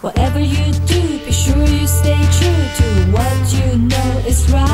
Whatever you do, be sure you stay true to what you know is right.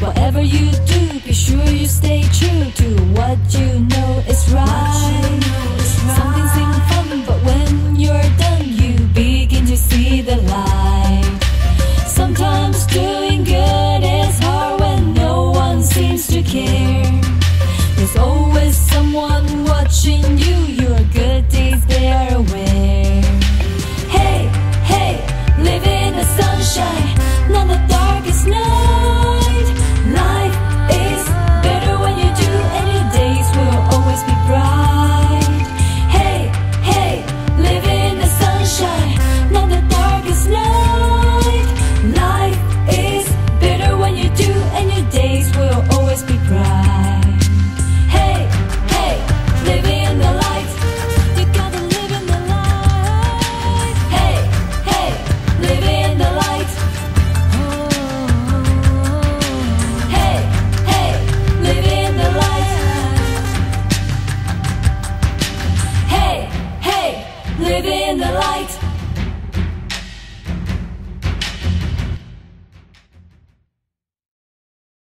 Whatever you do, be sure you stay true to what you know is right. Something seems fun, but when you're done, you begin to see the light. Sometimes doing good is hard when no one seems to care. There's always someone watching you, you're good. live in the light.